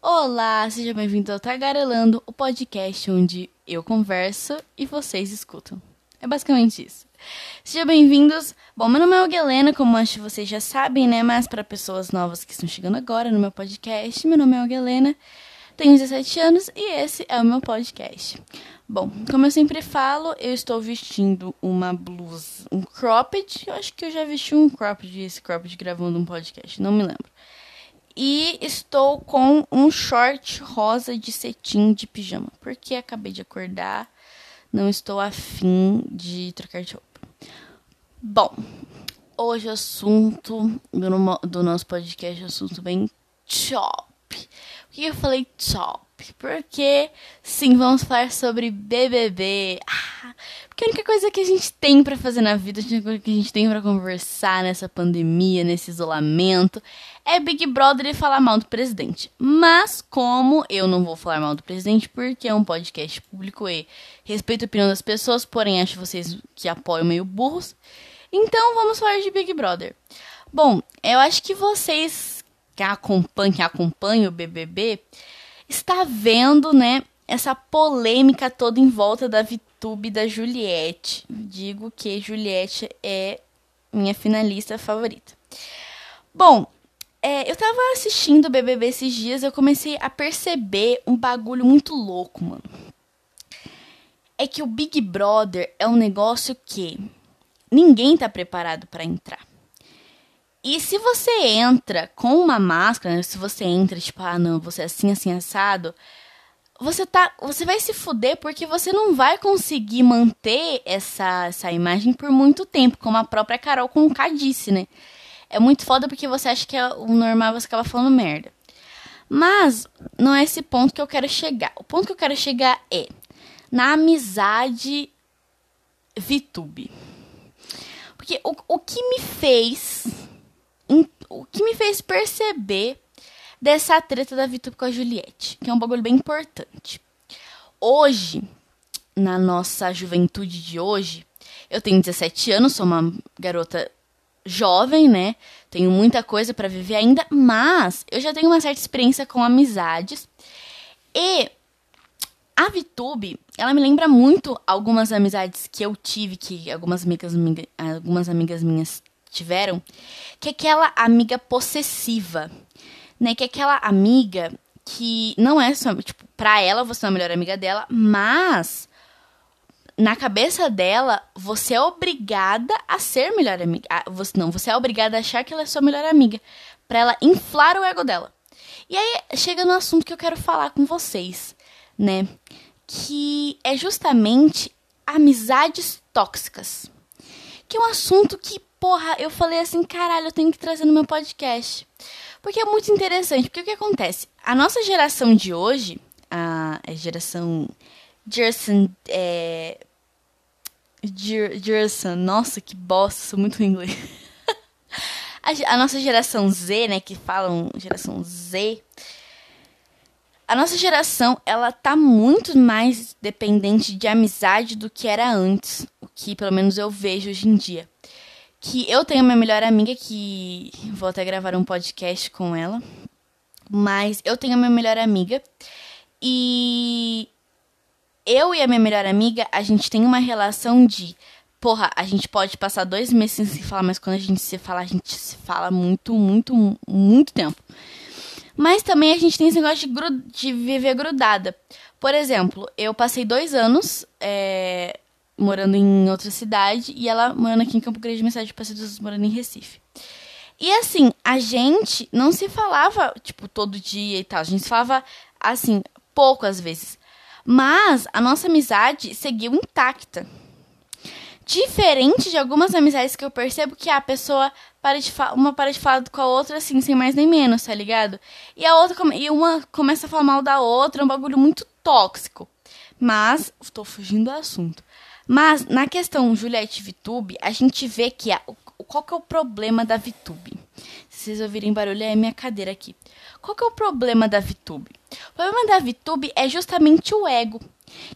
Olá, seja bem-vindo ao Tagarelando, o podcast onde eu converso e vocês escutam. É basicamente isso. Sejam bem-vindos. Bom, meu nome é Helena, como acho que vocês já sabem, né? Mas para pessoas novas que estão chegando agora no meu podcast, meu nome é Helena, tenho 17 anos e esse é o meu podcast. Bom, como eu sempre falo, eu estou vestindo uma blusa, um cropped. Eu acho que eu já vesti um cropped, esse cropped gravando um podcast, não me lembro. E estou com um short rosa de cetim de pijama, porque acabei de acordar, não estou afim de trocar de roupa. Bom, hoje o assunto do, nosso podcast é assunto bem chop. Por que eu falei chop? Porque, sim, vamos falar sobre BBB. Ah, porque a única coisa que a gente tem para fazer na vida, a única coisa que a gente tem para conversar nessa pandemia, nesse isolamento, é Big Brother e falar mal do presidente. Mas, como eu não vou falar mal do presidente, porque é um podcast público e respeito a opinião das pessoas, porém acho vocês que apoiam meio burros, então vamos falar de Big Brother. Bom, eu acho que vocês que acompanham, que acompanham o BBB está vendo, né, essa polêmica toda em volta da VTube da Juliette. Digo que Juliette é minha finalista favorita. Bom, é, eu tava assistindo o BBB esses dias, eu comecei a perceber um bagulho muito louco, mano. É que o Big Brother é um negócio que ninguém tá preparado para entrar. E se você entra com uma máscara, né, se você entra tipo, ah, não, você é assim, assim, assado, você tá, você vai se fuder porque você não vai conseguir manter essa, essa imagem por muito tempo, como a própria Carol com K disse, né? É muito foda porque você acha que é o normal você acaba falando merda. Mas não é esse ponto que eu quero chegar. O ponto que eu quero chegar é na amizade VTube. Porque o, o que me fez o que me fez perceber dessa treta da Vitor com a Juliette, que é um bagulho bem importante. Hoje, na nossa juventude de hoje, eu tenho 17 anos, sou uma garota jovem, né? Tenho muita coisa para viver ainda, mas eu já tenho uma certa experiência com amizades. E a VTube, ela me lembra muito algumas amizades que eu tive, que algumas amigas, algumas amigas minhas tiveram, que é aquela amiga possessiva, né? Que é aquela amiga que não é só, tipo, pra ela você é a melhor amiga dela, mas na cabeça dela, você é obrigada a ser melhor amiga. você, não, você é obrigada a achar que ela é sua melhor amiga. Pra ela inflar o ego dela. E aí chega no assunto que eu quero falar com vocês, né? Que é justamente amizades tóxicas. Que é um assunto que porra, eu falei assim, caralho, eu tenho que trazer no meu podcast. Porque é muito interessante, porque o que acontece? A nossa geração de hoje, a, geração Gerson, é... Gerson, nossa, que bosta, sou muito inglês. a, a nossa geração Z, né, que falam geração Z, a nossa geração, ela tá muito mais dependente de amizade do que era antes, o que pelo menos eu vejo hoje em dia que eu tenho minha melhor amiga que vou até gravar um podcast com ela. Mas eu tenho minha melhor amiga e eu e a minha melhor amiga, a gente tem uma relação de porra, a gente pode passar dois meses sem se falar, mas quando a gente se fala, a gente se fala muito, muito, muito tempo. Mas também a gente tem esse negócio de, de viver grudada. Por exemplo, eu passei dois anos é, morando em outra cidade e ela morando aqui em Campo Grande, Mensagem de Passeios, morando em Recife. E assim, a gente não se falava, tipo, todo dia e tal. A gente se falava, assim, pouco às vezes. Mas a nossa amizade seguiu intacta. Diferente de algumas amizades que eu percebo que a pessoa para de uma para de falar com a outra assim, sem mais nem menos, tá ligado? E a outra e uma começa a falar mal da outra, é um bagulho muito tóxico. Mas, estou fugindo do assunto. Mas na questão Juliette Vitube, a gente vê que a, qual que é o problema da Vitube? Se vocês ouvirem barulho, é minha cadeira aqui. Qual que é o problema da Vitube? O problema da Vitube é justamente o ego.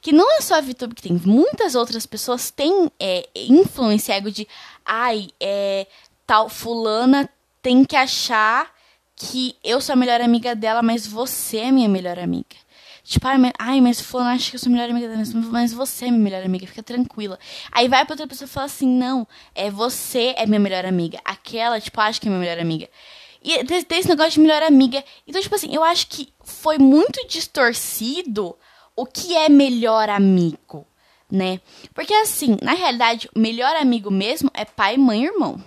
Que não é só a Vitube que tem, muitas outras pessoas têm é, influência ego de ai, é, tal fulana tem que achar que eu sou a melhor amiga dela, mas você é minha melhor amiga. Tipo, ai, mas, ai, mas fulano acha que eu sou a melhor amiga mas você é minha melhor amiga, fica tranquila. Aí vai pra outra pessoa e fala assim, não, é você é minha melhor amiga. Aquela, tipo, acha que é minha melhor amiga. E tem, tem esse negócio de melhor amiga. Então, tipo assim, eu acho que foi muito distorcido o que é melhor amigo, né? Porque assim, na realidade, melhor amigo mesmo é pai, mãe e irmão.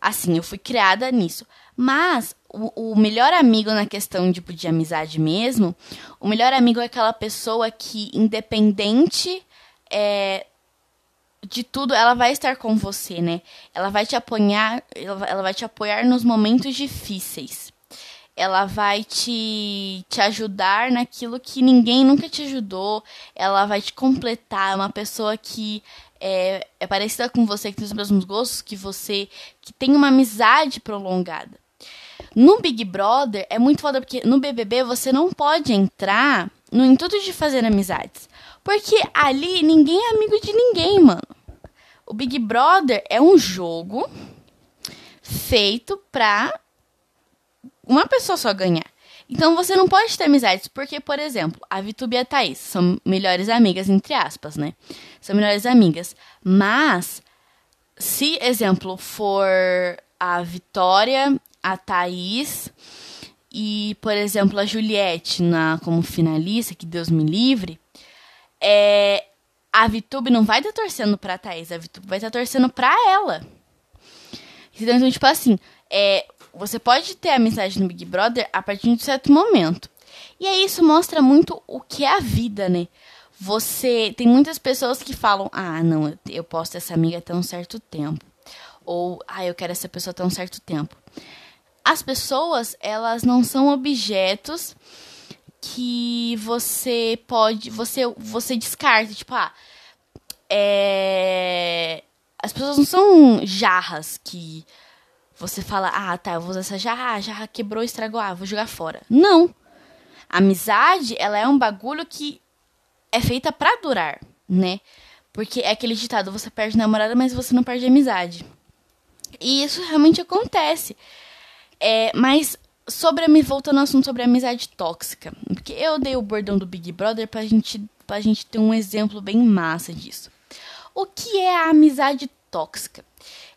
Assim, eu fui criada nisso. Mas o, o, melhor amigo na questão tipo, de amizade mesmo, o melhor amigo é aquela pessoa que, independente é, de tudo, ela vai estar com você, né? Ela vai te apoiar, ela vai te apoiar nos momentos difíceis. Ela vai te, te ajudar naquilo que ninguém nunca te ajudou. Ela vai te completar. É uma pessoa que é, é parecida com você, que tem os mesmos gostos que você, que tem uma amizade prolongada. No Big Brother é muito foda porque no BBB você não pode entrar no intuito de fazer amizades. Porque ali ninguém é amigo de ninguém, mano. O Big Brother é um jogo feito pra uma pessoa só ganhar. Então você não pode ter amizades, porque, por exemplo, a Vitube e a Thaís são melhores amigas, entre aspas, né? São melhores amigas. Mas, se, exemplo, for a Vitória, a Thaís e, por exemplo, a Juliette na, como finalista, que Deus me livre, é, a Vitube não vai estar torcendo pra Thaís, a Vitube vai estar torcendo pra ela. Então, tipo assim, é, você pode ter amizade no Big Brother a partir de um certo momento. E aí isso mostra muito o que é a vida, né? Você tem muitas pessoas que falam: "Ah, não, eu posso ter essa amiga até um certo tempo". Ou: "Ah, eu quero essa pessoa até um certo tempo". As pessoas, elas não são objetos que você pode, você você descarta, tipo, ah, é as pessoas não são jarras que você fala, ah, tá, eu vou usar essa jarra, ah, jarra quebrou, estragou, ah, vou jogar fora. Não. A amizade, ela é um bagulho que é feita para durar, né? Porque é aquele ditado, você perde namorada, mas você não perde amizade. E isso realmente acontece. É, mas sobre me voltando ao assunto sobre a amizade tóxica, porque eu dei o bordão do Big Brother pra gente, pra gente ter um exemplo bem massa disso. O que é a amizade tóxica?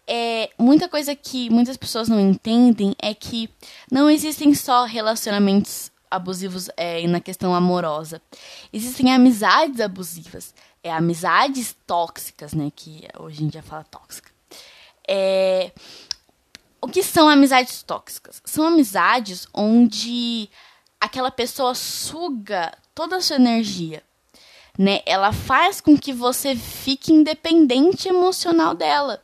é, muita coisa que muitas pessoas não entendem é que não existem só relacionamentos abusivos é, na questão amorosa. Existem amizades abusivas. É, amizades tóxicas, né? Que hoje em dia fala tóxica. É, o que são amizades tóxicas? São amizades onde aquela pessoa suga toda a sua energia. Né? Ela faz com que você fique independente emocional dela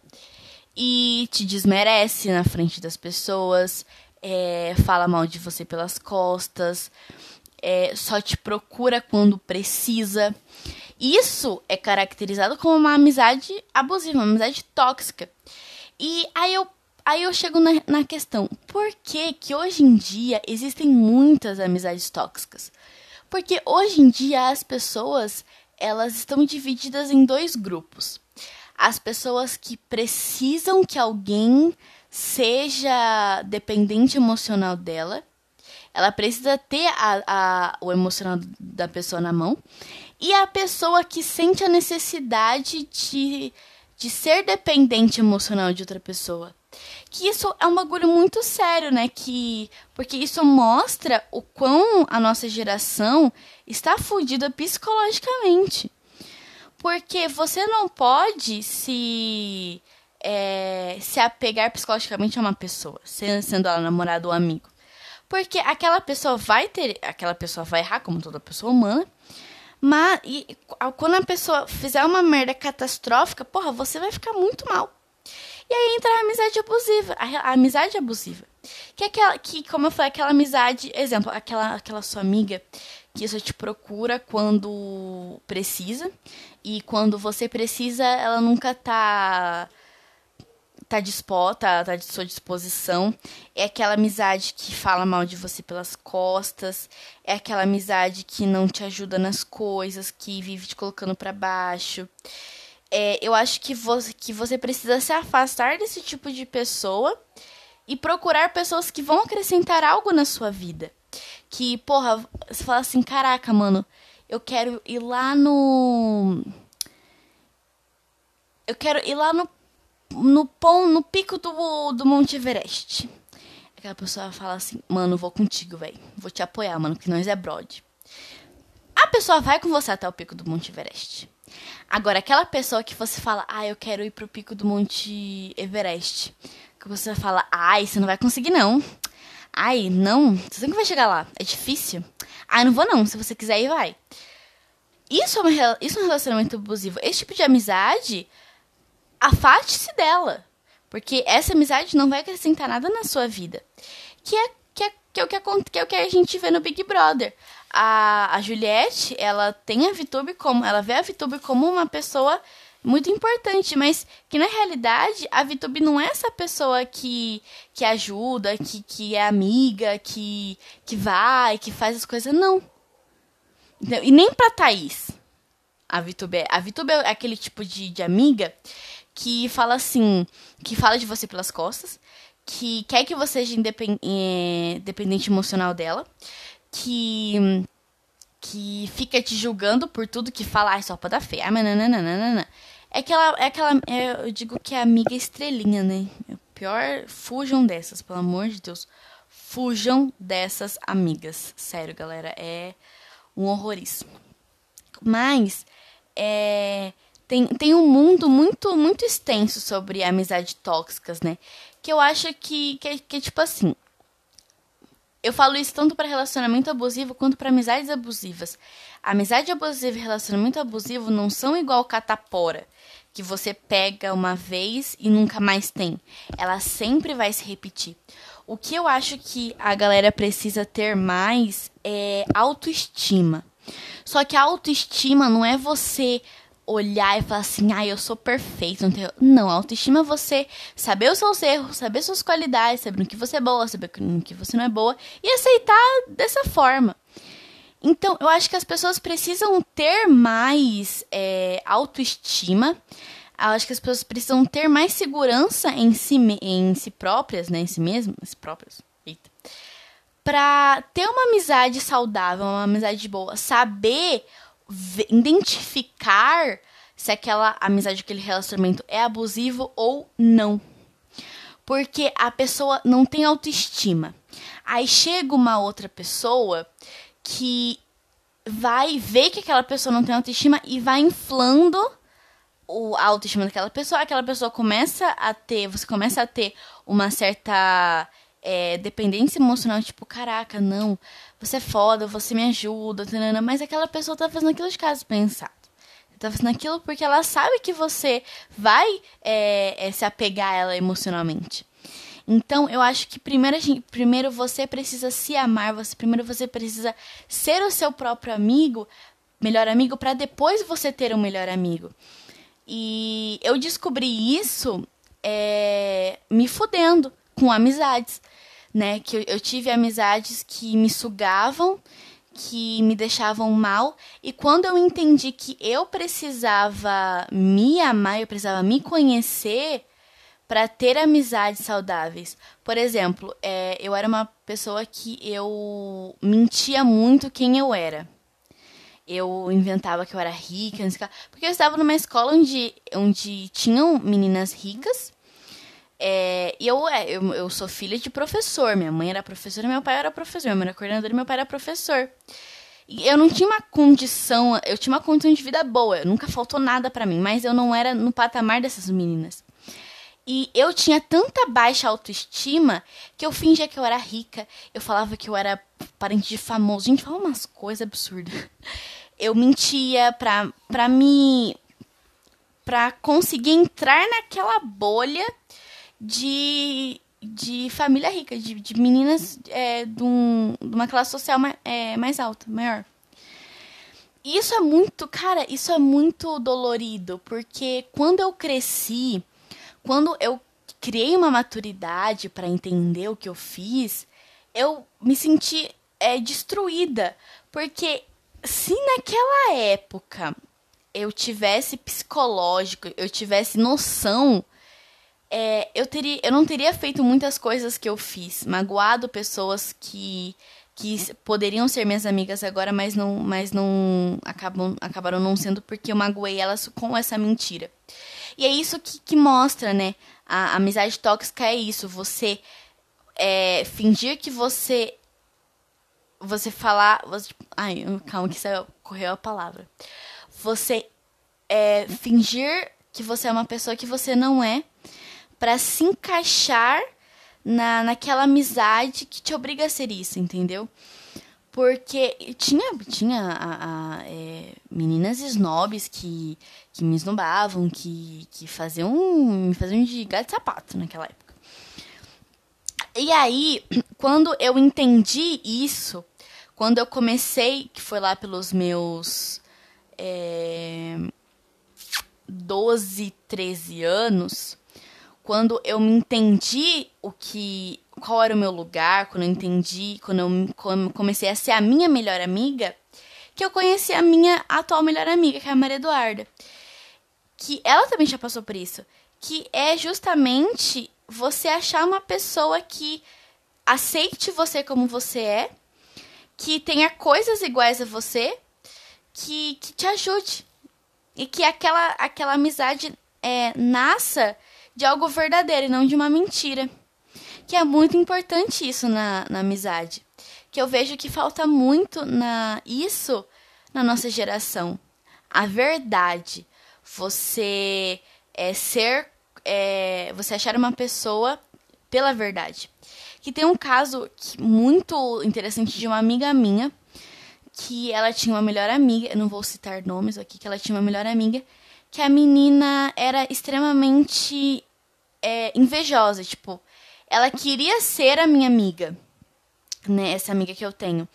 e te desmerece na frente das pessoas, é, fala mal de você pelas costas, é, só te procura quando precisa. Isso é caracterizado como uma amizade abusiva, uma amizade tóxica. E aí eu, aí eu chego na, na questão: por que, que hoje em dia existem muitas amizades tóxicas? Porque hoje em dia as pessoas elas estão divididas em dois grupos as pessoas que precisam que alguém seja dependente emocional dela. Ela precisa ter a, a, o emocional da pessoa na mão. E a pessoa que sente a necessidade de, de ser dependente emocional de outra pessoa. Que isso é um bagulho muito sério, né? Que, porque isso mostra o quão a nossa geração está fodida psicologicamente. Porque você não pode se é, se apegar psicologicamente a uma pessoa, sendo ela namorada ou amigo. Porque aquela pessoa vai ter. Aquela pessoa vai errar, como toda pessoa humana. Mas e, quando a pessoa fizer uma merda catastrófica, porra, você vai ficar muito mal. E aí entra a amizade abusiva. A, a amizade abusiva. Que é aquela. Que, como eu falei, aquela amizade. Exemplo, aquela, aquela sua amiga que só te procura quando precisa. E quando você precisa, ela nunca tá tá disposta, tá de sua disposição. É aquela amizade que fala mal de você pelas costas, é aquela amizade que não te ajuda nas coisas, que vive te colocando para baixo. É, eu acho que você, que você precisa se afastar desse tipo de pessoa e procurar pessoas que vão acrescentar algo na sua vida. Que, porra, você fala assim, caraca, mano, eu quero ir lá no. Eu quero ir lá no. No, pão, no pico do, do Monte Everest. Aquela pessoa fala assim, mano, vou contigo, velho. Vou te apoiar, mano, que nós é brode. A pessoa vai com você até o pico do Monte Everest. Agora, aquela pessoa que você fala, ah, eu quero ir pro pico do Monte Everest. Que você fala, ai, você não vai conseguir não. Ai, não, você nunca vai chegar lá. É difícil. Ai, não vou não. Se você quiser ir, vai. Isso é, uma, isso é um relacionamento abusivo. Esse tipo de amizade, afaste-se dela. Porque essa amizade não vai acrescentar nada na sua vida. Que é, que é, que é, o, que, que é o que a gente vê no Big Brother. A, a Juliette, ela tem a VTube como. Ela vê a VTube como uma pessoa muito importante, mas que na realidade a VTube não é essa pessoa que, que ajuda, que, que é amiga, que, que vai, que faz as coisas, não. E nem pra Thaís. A VTube é, a VTube é aquele tipo de, de amiga que fala assim, que fala de você pelas costas, que quer que você seja independente, dependente emocional dela, que que fica te julgando por tudo que fala, ai, só pra dar feia, mas nananana. É aquela, é aquela, é, eu digo que é amiga estrelinha, né? É pior, fujam dessas, pelo amor de Deus. Fujam dessas amigas. Sério, galera, é um horrorismo. Mas, é, tem, tem um mundo muito, muito extenso sobre amizade tóxicas, né? Que eu acho que, que, que tipo assim. Eu falo isso tanto para relacionamento abusivo quanto para amizades abusivas. Amizade abusiva e relacionamento abusivo não são igual catapora, que você pega uma vez e nunca mais tem. Ela sempre vai se repetir. O que eu acho que a galera precisa ter mais é autoestima. Só que a autoestima não é você olhar e falar assim, ah, eu sou perfeito. Não, tenho... não, autoestima é você saber os seus erros, saber suas qualidades, saber no que você é boa, saber no que você não é boa e aceitar dessa forma. Então, eu acho que as pessoas precisam ter mais é, autoestima. Eu acho que as pessoas precisam ter mais segurança em si, em si próprias, né? Em si mesmas, próprias. Eita. Pra ter uma amizade saudável, uma amizade boa, saber identificar se aquela amizade, aquele relacionamento é abusivo ou não. Porque a pessoa não tem autoestima. Aí chega uma outra pessoa que vai ver que aquela pessoa não tem autoestima e vai inflando o, a autoestima daquela pessoa. Aquela pessoa começa a ter, você começa a ter uma certa é, dependência emocional, tipo, caraca, não, você é foda, você me ajuda, tanana, mas aquela pessoa tá fazendo aquilo de caso pensado. Tá fazendo aquilo porque ela sabe que você vai é, é, se apegar a ela emocionalmente. Então, eu acho que primeiro, primeiro você precisa se amar, você primeiro você precisa ser o seu próprio amigo, melhor amigo, para depois você ter um melhor amigo. E eu descobri isso é, me fudendo com amizades né? Que eu, eu tive amizades que me sugavam, que me deixavam mal, e quando eu entendi que eu precisava me amar, eu precisava me conhecer para ter amizades saudáveis. Por exemplo, é, eu era uma pessoa que eu mentia muito quem eu era. Eu inventava que eu era rica, porque eu estava numa escola onde, onde tinham meninas ricas é, e eu, é, eu, eu sou filha de professor. Minha mãe era professora, meu pai era professor. Minha mãe era coordenadora meu pai era professor. E eu não tinha uma condição, eu tinha uma condição de vida boa. Nunca faltou nada para mim, mas eu não era no patamar dessas meninas. E eu tinha tanta baixa autoestima que eu fingia que eu era rica. Eu falava que eu era parente de famoso. Gente, fala umas coisas absurdas. Eu mentia pra, pra me. pra conseguir entrar naquela bolha de, de família rica, de, de meninas é, de, um, de, uma classe social mais, é, mais alta, maior. Isso é muito, cara, isso é muito dolorido, porque quando eu cresci, quando eu criei uma maturidade para entender o que eu fiz, eu me senti é, destruída, porque se naquela época eu tivesse psicológico, eu tivesse noção é, eu, teria, eu não teria feito muitas coisas que eu fiz, magoado pessoas que, que poderiam ser minhas amigas agora, mas não, mas não acabam, acabaram não sendo porque eu magoei elas com essa mentira. E é isso que, que mostra, né? A, a amizade tóxica é isso, você é, fingir que você você falar. Você, ai, calma, que saiu, correu a palavra. Você é, fingir que você é uma pessoa que você não é, para se encaixar na, naquela amizade que te obriga a ser isso, entendeu? Porque tinha, tinha a, a, é, meninas snobs que, que me esnobavam, que, que faziam, me faziam de gato de sapato naquela época. E aí, quando eu entendi isso, quando eu comecei, que foi lá pelos meus é, 12, 13 anos, quando eu me entendi o que qual era o meu lugar, quando eu entendi, quando eu comecei a ser a minha melhor amiga, que eu conheci a minha atual melhor amiga, que é a Maria Eduarda. Que ela também já passou por isso. Que é justamente você achar uma pessoa que aceite você como você é que tenha coisas iguais a você que, que te ajude. E que aquela, aquela amizade é, nasça de algo verdadeiro e não de uma mentira. Que é muito importante isso na, na amizade. Que eu vejo que falta muito na isso na nossa geração. A verdade. Você é ser. É, você achar uma pessoa pela verdade que tem um caso muito interessante de uma amiga minha, que ela tinha uma melhor amiga, eu não vou citar nomes aqui, que ela tinha uma melhor amiga, que a menina era extremamente é, invejosa, tipo, ela queria ser a minha amiga, né, essa amiga que eu tenho.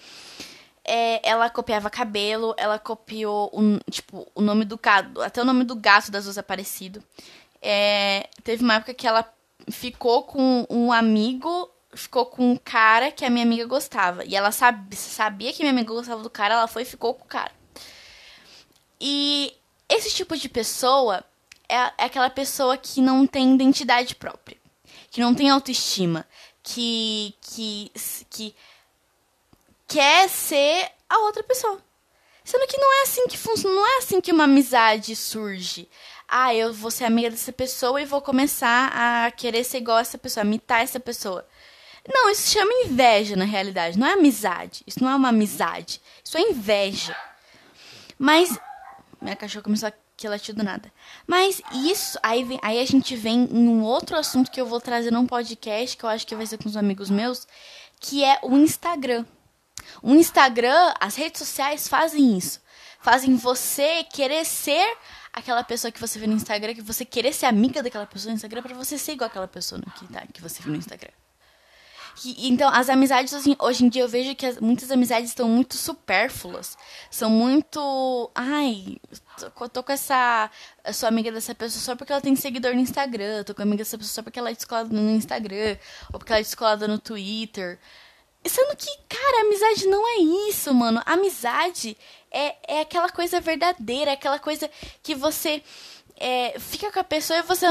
É, ela copiava cabelo, ela copiou um, tipo, o nome do gato, até o nome do gato das duas aparecido. É, teve uma época que ela ficou com um amigo ficou com um cara que a minha amiga gostava. E ela sabia, sabia que minha amiga gostava do cara, ela foi e ficou com o cara. E esse tipo de pessoa é, é aquela pessoa que não tem identidade própria, que não tem autoestima, que, que, que quer ser a outra pessoa. Sendo que não é assim que funciona, não é assim que uma amizade surge. Ah, eu vou ser amiga dessa pessoa e vou começar a querer ser igual a essa pessoa, imitar essa pessoa. Não, isso chama inveja na realidade, não é amizade. Isso não é uma amizade. Isso é inveja. Mas. Minha cachorra começou a latir do nada. Mas isso, aí, vem, aí a gente vem em um outro assunto que eu vou trazer num podcast, que eu acho que vai ser com os amigos meus, que é o Instagram. O Instagram, as redes sociais fazem isso. Fazem você querer ser aquela pessoa que você vê no Instagram, que você querer ser amiga daquela pessoa no Instagram, para você ser igual aquela pessoa que, tá, que você viu no Instagram. Que, então, as amizades, assim, hoje em dia eu vejo que as, muitas amizades estão muito supérfluas. São muito. Ai, tô, tô com essa. Sou amiga dessa pessoa só porque ela tem seguidor no Instagram. Tô com amiga dessa pessoa só porque ela é descolada no Instagram. Ou porque ela é descolada no Twitter. Sendo que, cara, amizade não é isso, mano. Amizade é, é aquela coisa verdadeira, é aquela coisa que você é, fica com a pessoa e você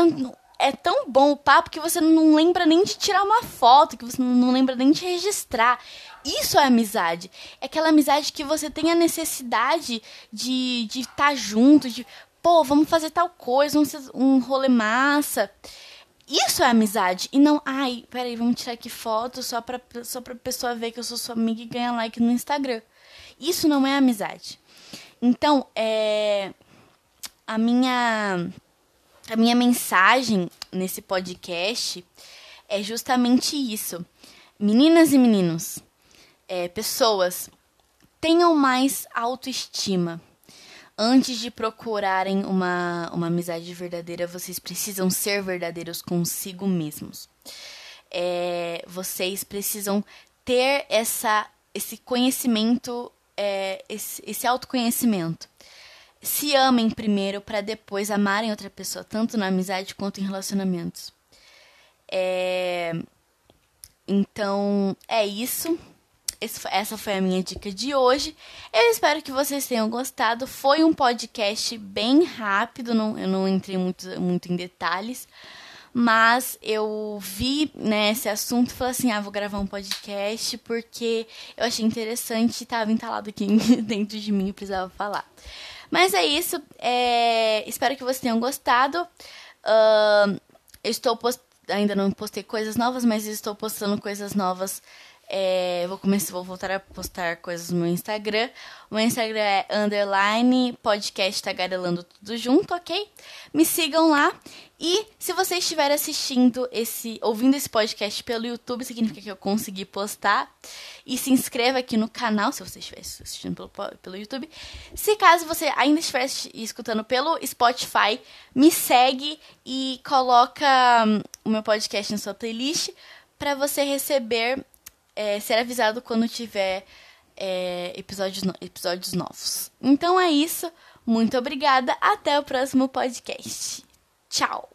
é tão bom o papo que você não lembra nem de tirar uma foto, que você não lembra nem de registrar. Isso é amizade. É aquela amizade que você tem a necessidade de estar de tá junto, de, pô, vamos fazer tal coisa, um, um rolê massa. Isso é amizade. E não, ai, peraí, vamos tirar aqui foto só pra, só pra pessoa ver que eu sou sua amiga e ganhar like no Instagram. Isso não é amizade. Então, é. A minha a minha mensagem nesse podcast é justamente isso. Meninas e meninos, é, pessoas, tenham mais autoestima. Antes de procurarem uma, uma amizade verdadeira, vocês precisam ser verdadeiros consigo mesmos. É, vocês precisam ter essa, esse conhecimento, é, esse, esse autoconhecimento se amem primeiro para depois amarem outra pessoa, tanto na amizade quanto em relacionamentos. É... Então, é isso. essa foi a minha dica de hoje. Eu espero que vocês tenham gostado. Foi um podcast bem rápido, não, eu não entrei muito, muito em detalhes. mas eu vi né, esse assunto e falei assim: ah, vou gravar um podcast porque eu achei interessante e estava entalado aqui dentro de mim e precisava falar. Mas é isso, é... espero que vocês tenham gostado. Uh, estou post... ainda não postei coisas novas, mas estou postando coisas novas é, vou começar, vou voltar a postar coisas no meu Instagram. O meu Instagram é underline podcast tagarelando tudo junto, ok? Me sigam lá. E se você estiver assistindo esse, ouvindo esse podcast pelo YouTube, significa que eu consegui postar. E se inscreva aqui no canal, se você estiver assistindo pelo, pelo YouTube. Se caso você ainda estiver escutando pelo Spotify, me segue e coloca um, o meu podcast na sua playlist para você receber é, ser avisado quando tiver é, episódios, episódios novos. Então é isso. Muito obrigada. Até o próximo podcast. Tchau!